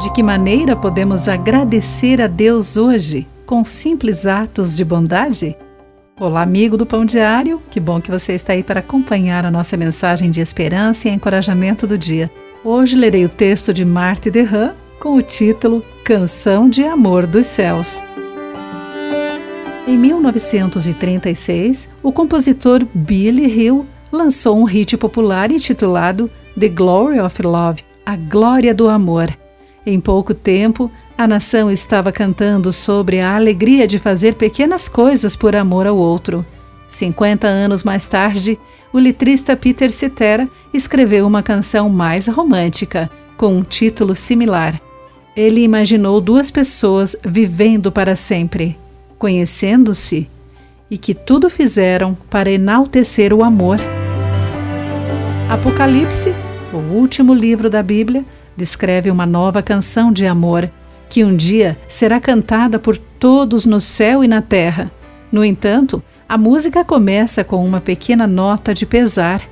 De que maneira podemos agradecer a Deus hoje com simples atos de bondade? Olá, amigo do Pão Diário, que bom que você está aí para acompanhar a nossa mensagem de esperança e encorajamento do dia. Hoje lerei o texto de Marthe Derram com o título Canção de Amor dos Céus. Em 1936, o compositor Billy Hill lançou um hit popular intitulado The Glory of Love A Glória do Amor. Em pouco tempo, a nação estava cantando sobre a alegria de fazer pequenas coisas por amor ao outro. 50 anos mais tarde, o letrista Peter Cetera escreveu uma canção mais romântica, com um título similar. Ele imaginou duas pessoas vivendo para sempre, conhecendo-se, e que tudo fizeram para enaltecer o amor. Apocalipse, o último livro da Bíblia, descreve uma nova canção de amor que um dia será cantada por todos no céu e na terra. No entanto, a música começa com uma pequena nota de pesar.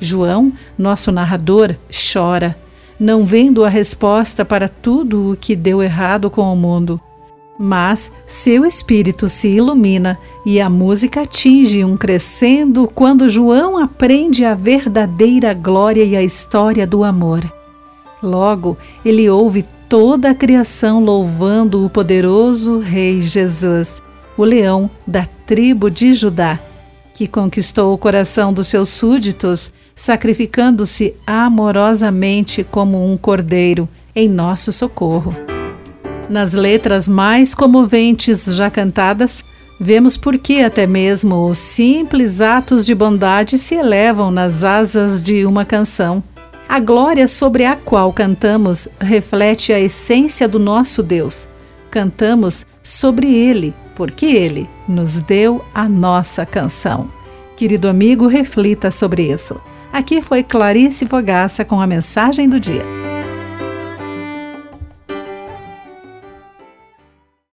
João, nosso narrador, chora, não vendo a resposta para tudo o que deu errado com o mundo. Mas seu espírito se ilumina e a música atinge um crescendo quando João aprende a verdadeira glória e a história do amor. Logo, ele ouve toda a criação louvando o poderoso Rei Jesus, o leão da tribo de Judá, que conquistou o coração dos seus súditos, sacrificando-se amorosamente como um cordeiro em nosso socorro. Nas letras mais comoventes já cantadas, vemos por que até mesmo os simples atos de bondade se elevam nas asas de uma canção. A glória sobre a qual cantamos reflete a essência do nosso Deus. Cantamos sobre Ele, porque Ele nos deu a nossa canção. Querido amigo, reflita sobre isso. Aqui foi Clarice Fogaça com a mensagem do dia.